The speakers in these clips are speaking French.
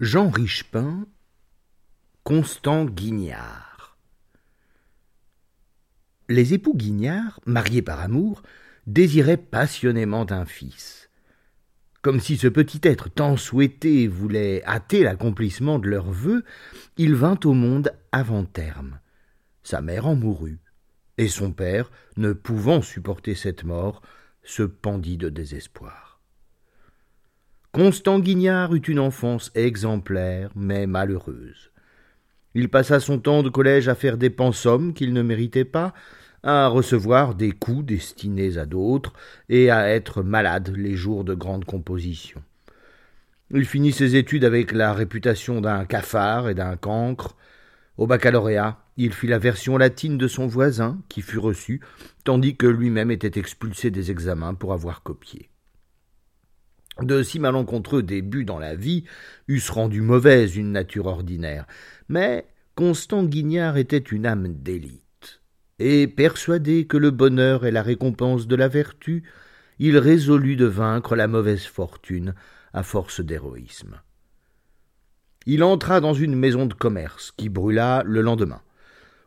Jean Richepin, Constant Guignard. Les époux Guignard, mariés par amour, désiraient passionnément un fils. Comme si ce petit être tant souhaité voulait hâter l'accomplissement de leurs vœux, il vint au monde avant terme. Sa mère en mourut, et son père, ne pouvant supporter cette mort, se pendit de désespoir. Constant Guignard eut une enfance exemplaire, mais malheureuse. Il passa son temps de collège à faire des pensums qu'il ne méritait pas, à recevoir des coups destinés à d'autres, et à être malade les jours de grande composition. Il finit ses études avec la réputation d'un cafard et d'un cancre. Au baccalauréat, il fit la version latine de son voisin, qui fut reçu, tandis que lui-même était expulsé des examens pour avoir copié de si malencontreux débuts dans la vie eussent rendu mauvaise une nature ordinaire. Mais Constant Guignard était une âme d'élite, et persuadé que le bonheur est la récompense de la vertu, il résolut de vaincre la mauvaise fortune à force d'héroïsme. Il entra dans une maison de commerce qui brûla le lendemain.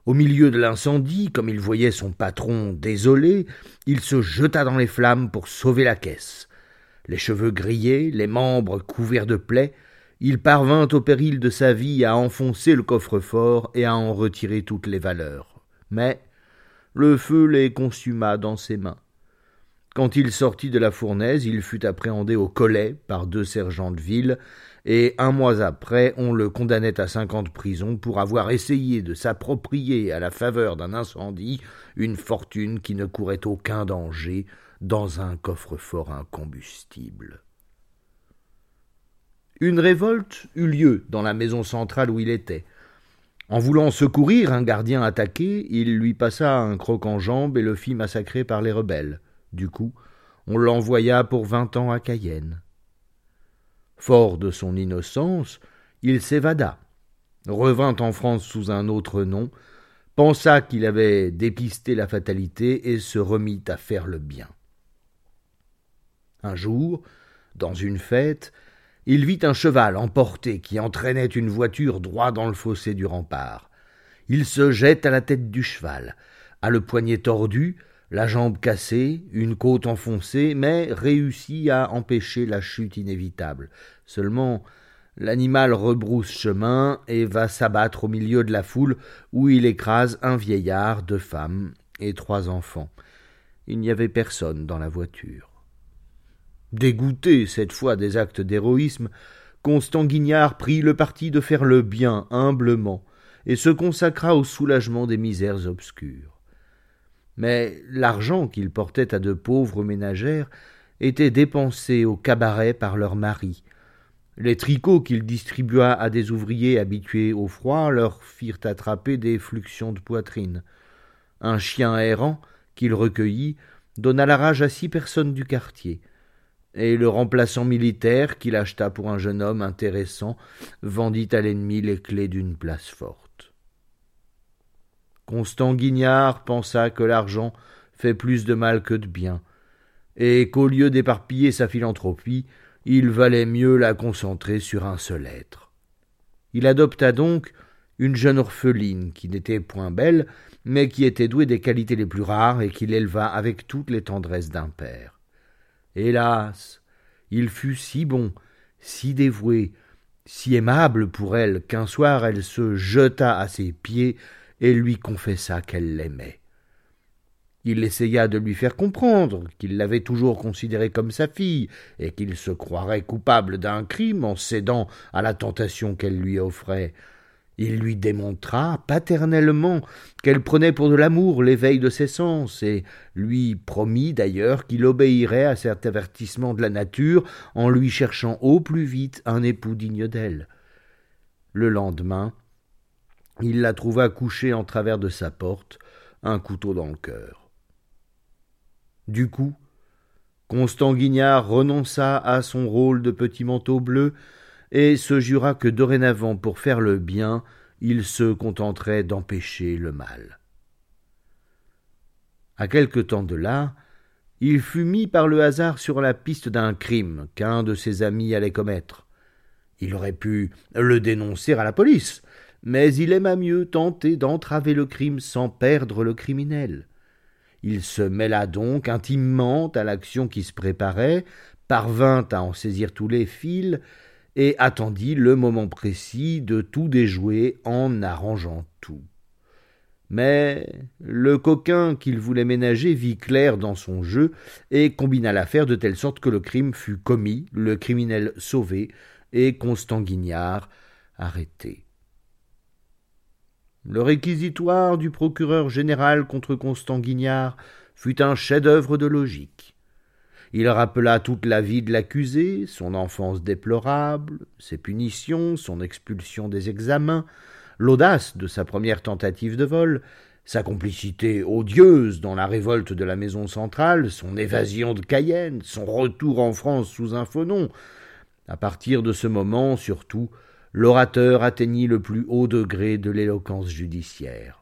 Au milieu de l'incendie, comme il voyait son patron désolé, il se jeta dans les flammes pour sauver la caisse les cheveux grillés, les membres couverts de plaies, il parvint au péril de sa vie à enfoncer le coffre-fort et à en retirer toutes les valeurs. Mais le feu les consuma dans ses mains. Quand il sortit de la fournaise, il fut appréhendé au collet par deux sergents de ville, et un mois après, on le condamnait à cinq ans pour avoir essayé de s'approprier à la faveur d'un incendie une fortune qui ne courait aucun danger, dans un coffre-fort incombustible. Une révolte eut lieu dans la maison centrale où il était. En voulant secourir un gardien attaqué, il lui passa un croc en jambe et le fit massacrer par les rebelles. Du coup, on l'envoya pour vingt ans à Cayenne. Fort de son innocence, il s'évada, revint en France sous un autre nom, pensa qu'il avait dépisté la fatalité et se remit à faire le bien. Un jour, dans une fête, il vit un cheval emporté qui entraînait une voiture droit dans le fossé du rempart. Il se jette à la tête du cheval, a le poignet tordu, la jambe cassée, une côte enfoncée, mais réussit à empêcher la chute inévitable. Seulement, l'animal rebrousse chemin et va s'abattre au milieu de la foule où il écrase un vieillard, deux femmes et trois enfants. Il n'y avait personne dans la voiture. Dégoûté cette fois des actes d'héroïsme, Constant Guignard prit le parti de faire le bien humblement, et se consacra au soulagement des misères obscures. Mais l'argent qu'il portait à de pauvres ménagères était dépensé au cabaret par leurs maris. Les tricots qu'il distribua à des ouvriers habitués au froid leur firent attraper des fluxions de poitrine. Un chien errant qu'il recueillit donna la rage à six personnes du quartier et le remplaçant militaire, qu'il acheta pour un jeune homme intéressant, vendit à l'ennemi les clés d'une place forte. Constant Guignard pensa que l'argent fait plus de mal que de bien, et qu'au lieu d'éparpiller sa philanthropie, il valait mieux la concentrer sur un seul être. Il adopta donc une jeune orpheline qui n'était point belle, mais qui était douée des qualités les plus rares et qu'il éleva avec toutes les tendresses d'un père. Hélas. Il fut si bon, si dévoué, si aimable pour elle qu'un soir elle se jeta à ses pieds et lui confessa qu'elle l'aimait. Il essaya de lui faire comprendre qu'il l'avait toujours considérée comme sa fille, et qu'il se croirait coupable d'un crime en cédant à la tentation qu'elle lui offrait. Il lui démontra paternellement qu'elle prenait pour de l'amour l'éveil de ses sens, et lui promit d'ailleurs qu'il obéirait à cet avertissement de la nature en lui cherchant au plus vite un époux digne d'elle. Le lendemain, il la trouva couchée en travers de sa porte, un couteau dans le cœur. Du coup, Constant Guignard renonça à son rôle de petit manteau bleu et se jura que dorénavant pour faire le bien, il se contenterait d'empêcher le mal. À quelque temps de là, il fut mis par le hasard sur la piste d'un crime qu'un de ses amis allait commettre. Il aurait pu le dénoncer à la police, mais il aima mieux tenter d'entraver le crime sans perdre le criminel. Il se mêla donc intimement à l'action qui se préparait, parvint à en saisir tous les fils, et attendit le moment précis de tout déjouer en arrangeant tout. Mais le coquin qu'il voulait ménager vit clair dans son jeu et combina l'affaire de telle sorte que le crime fut commis, le criminel sauvé et Constant Guignard arrêté. Le réquisitoire du procureur général contre Constant Guignard fut un chef-d'œuvre de logique. Il rappela toute la vie de l'accusé, son enfance déplorable, ses punitions, son expulsion des examens, l'audace de sa première tentative de vol, sa complicité odieuse dans la révolte de la maison centrale, son évasion de Cayenne, son retour en France sous un faux nom. À partir de ce moment, surtout, l'orateur atteignit le plus haut degré de l'éloquence judiciaire.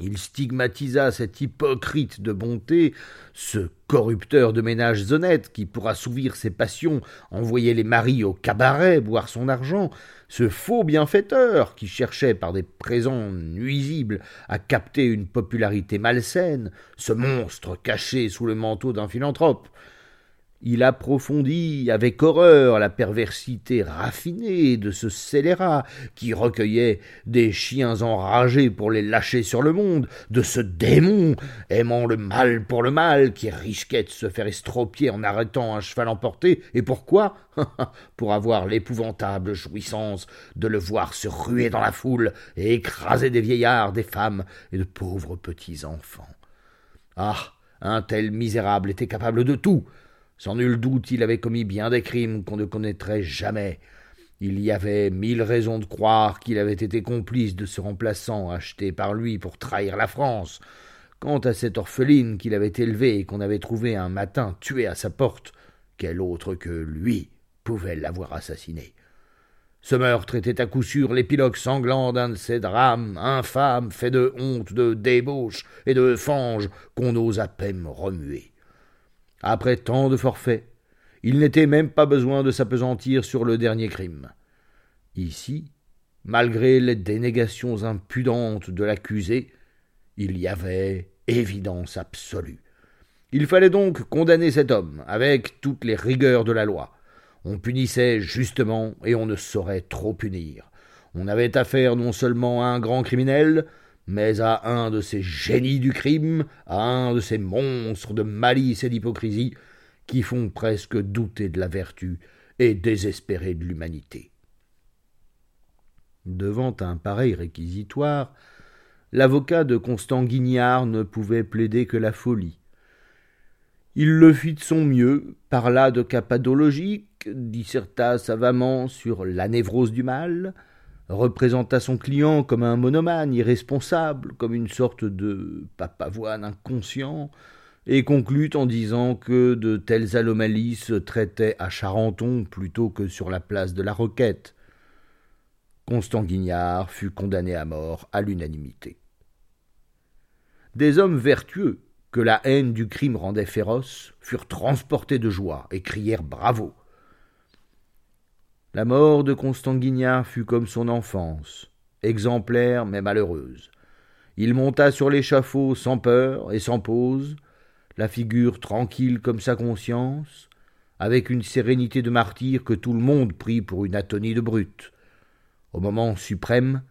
Il stigmatisa cet hypocrite de bonté, ce corrupteur de ménages honnêtes qui, pour assouvir ses passions, envoyait les maris au cabaret boire son argent, ce faux bienfaiteur qui cherchait par des présents nuisibles à capter une popularité malsaine, ce monstre caché sous le manteau d'un philanthrope, il approfondit avec horreur la perversité raffinée de ce scélérat qui recueillait des chiens enragés pour les lâcher sur le monde, de ce démon aimant le mal pour le mal qui risquait de se faire estropier en arrêtant un cheval emporté. Et pourquoi Pour avoir l'épouvantable jouissance de le voir se ruer dans la foule et écraser des vieillards, des femmes et de pauvres petits enfants. Ah un tel misérable était capable de tout sans nul doute, il avait commis bien des crimes qu'on ne connaîtrait jamais. Il y avait mille raisons de croire qu'il avait été complice de ce remplaçant acheté par lui pour trahir la France. Quant à cette orpheline qu'il avait élevée et qu'on avait trouvée un matin tuée à sa porte, quel autre que lui pouvait l'avoir assassinée? Ce meurtre était à coup sûr l'épilogue sanglant d'un de ces drames infâmes faits de honte, de débauche et de fange qu'on ose à peine remuer. Après tant de forfaits, il n'était même pas besoin de s'apesantir sur le dernier crime. Ici, malgré les dénégations impudentes de l'accusé, il y avait évidence absolue. Il fallait donc condamner cet homme avec toutes les rigueurs de la loi. On punissait justement et on ne saurait trop punir. On avait affaire non seulement à un grand criminel, mais à un de ces génies du crime, à un de ces monstres de malice et d'hypocrisie qui font presque douter de la vertu et désespérer de l'humanité. Devant un pareil réquisitoire, l'avocat de Constant Guignard ne pouvait plaider que la folie. Il le fit de son mieux, parla de cas pathologiques, disserta savamment sur la névrose du mal, représenta son client comme un monomane irresponsable, comme une sorte de papavoine inconscient, et conclut en disant que de telles anomalies se traitaient à Charenton plutôt que sur la place de la Roquette. Constant Guignard fut condamné à mort à l'unanimité. Des hommes vertueux, que la haine du crime rendait féroces, furent transportés de joie et crièrent bravo. La mort de Constant Guignard fut comme son enfance, exemplaire mais malheureuse. Il monta sur l'échafaud sans peur et sans pause, la figure tranquille comme sa conscience, avec une sérénité de martyr que tout le monde prit pour une atonie de brute. Au moment suprême,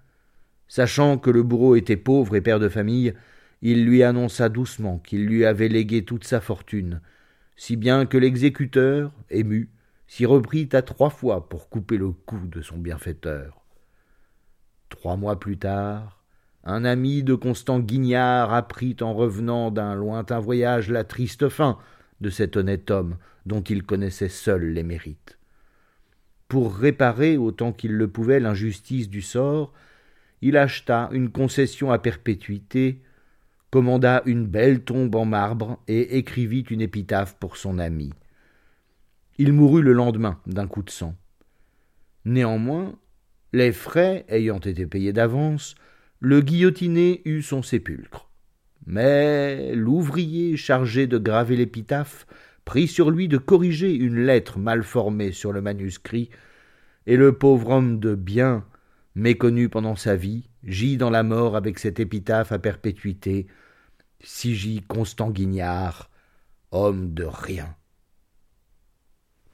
sachant que le bourreau était pauvre et père de famille, il lui annonça doucement qu'il lui avait légué toute sa fortune, si bien que l'exécuteur, ému, s'y reprit à trois fois pour couper le cou de son bienfaiteur. Trois mois plus tard, un ami de Constant Guignard apprit en revenant d'un lointain voyage la triste fin de cet honnête homme dont il connaissait seul les mérites. Pour réparer autant qu'il le pouvait l'injustice du sort, il acheta une concession à perpétuité, commanda une belle tombe en marbre et écrivit une épitaphe pour son ami. Il mourut le lendemain d'un coup de sang. Néanmoins, les frais ayant été payés d'avance, le guillotiné eut son sépulcre. Mais l'ouvrier chargé de graver l'épitaphe prit sur lui de corriger une lettre mal formée sur le manuscrit, et le pauvre homme de bien, méconnu pendant sa vie, gît dans la mort avec cette épitaphe à perpétuité. Si gît Constant Guignard, homme de rien.